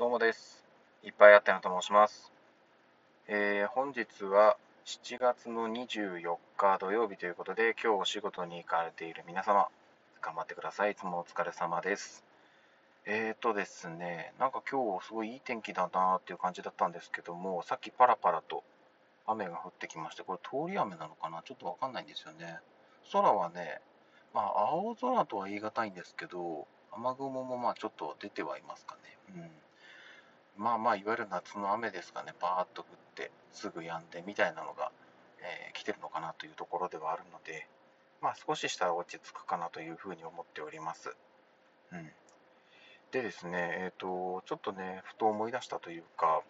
どうもです。いっぱいあってなと申します。えー本日は7月の24日土曜日ということで、今日お仕事に行かれている皆様、頑張ってください。いつもお疲れ様です。えーとですね、なんか今日すごいいい天気だなっていう感じだったんですけども、さっきパラパラと雨が降ってきまして、これ通り雨なのかな？ちょっとわかんないんですよね。空はね、まあ青空とは言い難いんですけど、雨雲もまあちょっと出てはいますかね。うん。まあまあ、いわゆる夏の雨ですかね、バーッと降って、すぐ止んでみたいなのが、えー来てるのかなというところではあるので、まあ少ししたら落ち着くかなというふうに思っております。うん。でですね、えっ、と、ちょっとね、ふと思い出したというか、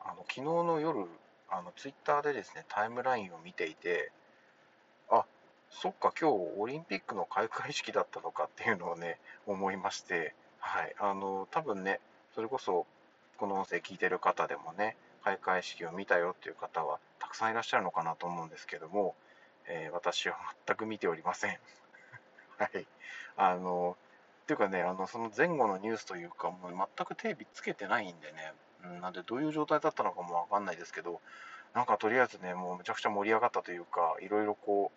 あの、昨日の夜、あの、ツイッターでですね、タイムラインを見ていて、あ、そっか、今日オリンピックの開会式だったのかっていうのをね、思いまして、はい、あの、多分ね、それこそ、この音声聞いてる方でもね、開会式を見たよっていう方はたくさんいらっしゃるのかなと思うんですけども、えー私は全く見ておりません。はい。あの、っていうかね、あの、その前後のニュースというか、もう全くテレビつけてないんでね、うん、なんでどういう状態だったのかもわかんないですけど、なんかとりあえずね、もうめちゃくちゃ盛り上がったというか、いろいろこ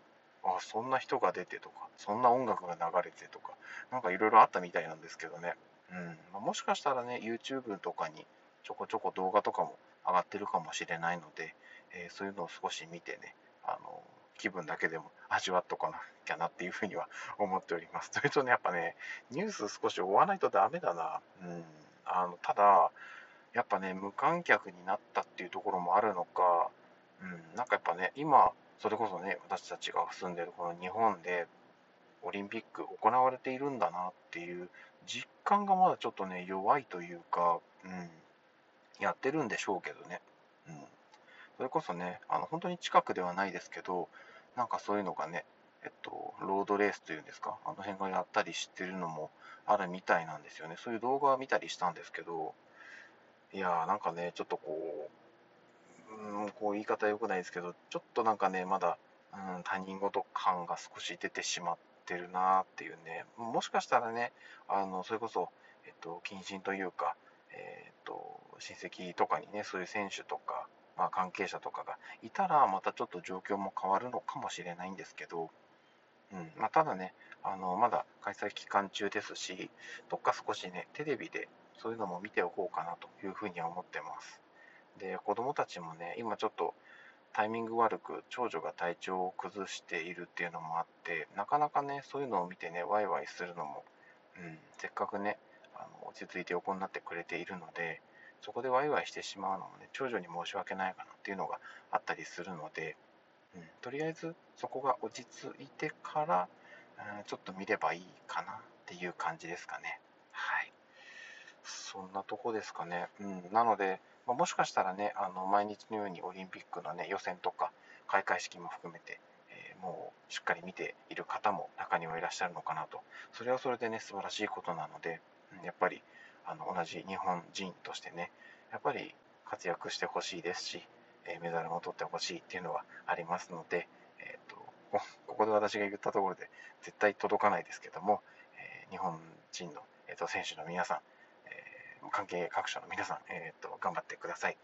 う、あ、そんな人が出てとか、そんな音楽が流れてとか、なんかいろいろあったみたいなんですけどね。うん、もしかしたらね、YouTube とかにちょこちょこ動画とかも上がってるかもしれないので、えーそういうのを少し見てね、あの気分だけでも味わっとかなきゃなっていうふうには思っております。それとね、やっぱね、ニュース少し追わないとダメだな。うん、あのただ、やっぱね、無観客になったっていうところもあるのか、うん、なんかやっぱね、今、それこそね、私たちが住んでるこの日本で、オリンピック行われているんだなっていう実感がまだちょっとね、弱いというか、うん、やってるんでしょうけどね。うん。それこそね、あの、本当に近くではないですけど、なんかそういうのがね、えっと、ロードレースというんですか、あの辺がやったりしてるのもあるみたいなんですよね。そういう動画を見たりしたんですけど、いやー、なんかね、ちょっとこう、うん、こう言い方良くないですけど、ちょっとなんかね、まだ、うん、他人事感が少し出てしまってるなっていうね、もしかしたらね、あの、それこそ、えっと、謹慎というか、えっと、親戚とかにね、そういう選手とか、まあ、関係者とかがいたら、またちょっと状況も変わるのかもしれないんですけど、うんまあ、ただね、あのまだ開催期間中ですし、どっか少しね、テレビでそういうのも見ておこうかなというふうには思ってます。で、子供たちもね、今ちょっとタイミング悪く長女が体調を崩しているっていうのもあって、なかなかね、そういうのを見てね、ワイワイするのも、うん、せっかくね、あの落ち着いて横になってくれているので、そこでワイワイしてしまうのもね、長女に申し訳ないかなっていうのがあったりするので、うん、とりあえずそこが落ち着いてから、うん、ちょっと見ればいいかなっていう感じですかね。そんなとこですかね。うん、なので、まあ、もしかしたらね、あの毎日のようにオリンピックのね、予選とか開会式も含めて、えーもうしっかり見ている方も中にはいらっしゃるのかなと。それはそれでね、素晴らしいことなので、うんやっぱりあの同じ日本人としてね、やっぱり活躍してほしいですし、えーメダルも取ってほしいっていうのはありますので、えーと ここで私が言ったところで絶対届かないですけども、えー日本人の、えーと選手の皆さん、関係各所の皆さん、えーと頑張ってください、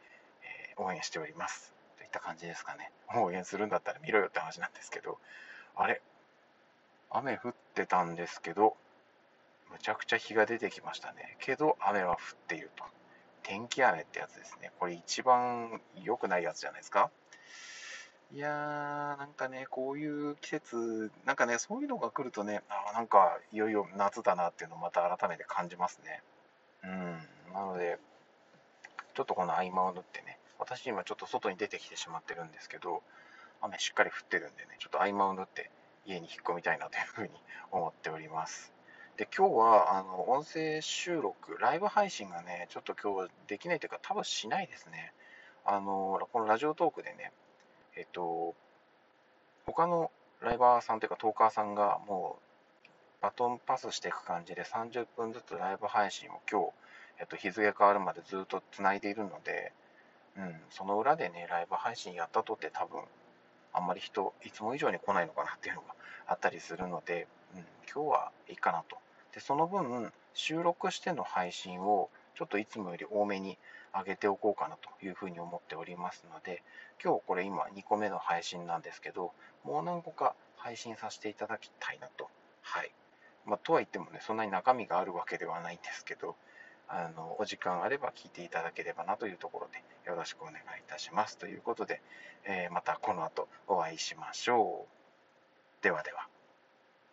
えー応援しております。といった感じですかね。応援するんだったら見ろよって話なんですけどあれ？雨降ってたんですけどむちゃくちゃ日が出てきましたね。けど雨は降っていると。天気雨ってやつですね。これ一番良くないやつじゃないですか？いやー、なんかね、こういう季節、なんかね、そういうのが来るとね、あなんかいよいよ夏だなっていうのをまた改めて感じますね。うん、なので、ちょっとこの合間を縫ってね、私今ちょっと外に出てきてしまってるんですけど、雨しっかり降ってるんでね、ちょっと合間を縫って家に引っ込みたいなというふうに思っております。で、今日はあの音声収録、ライブ配信がね、ちょっと今日はできないというか、多分しないですね。あの、このラジオトークでね、えっと、他のライバーさんというかトーカーさんがもうバトンパスしていく感じで30分ずつライブ配信を今日、えっと、日付変わるまでずっとつないでいるので、うん、その裏でね、ライブ配信やったとって多分、あんまり人、いつも以上に来ないのかなっていうのがあったりするので、うん、今日はいいかなと。で、その分、収録しての配信をちょっといつもより多めに上げておこうかなというふうに思っておりますので、今日これ今2個目の配信なんですけど、もう何個か配信させていただきたいなと。はい。まあ、とはいってもね、そんなに中身があるわけではないんですけど、あの、お時間あれば聞いていただければなというところで、よろしくお願いいたします。ということで、えー、またこの後お会いしましょう。ではでは。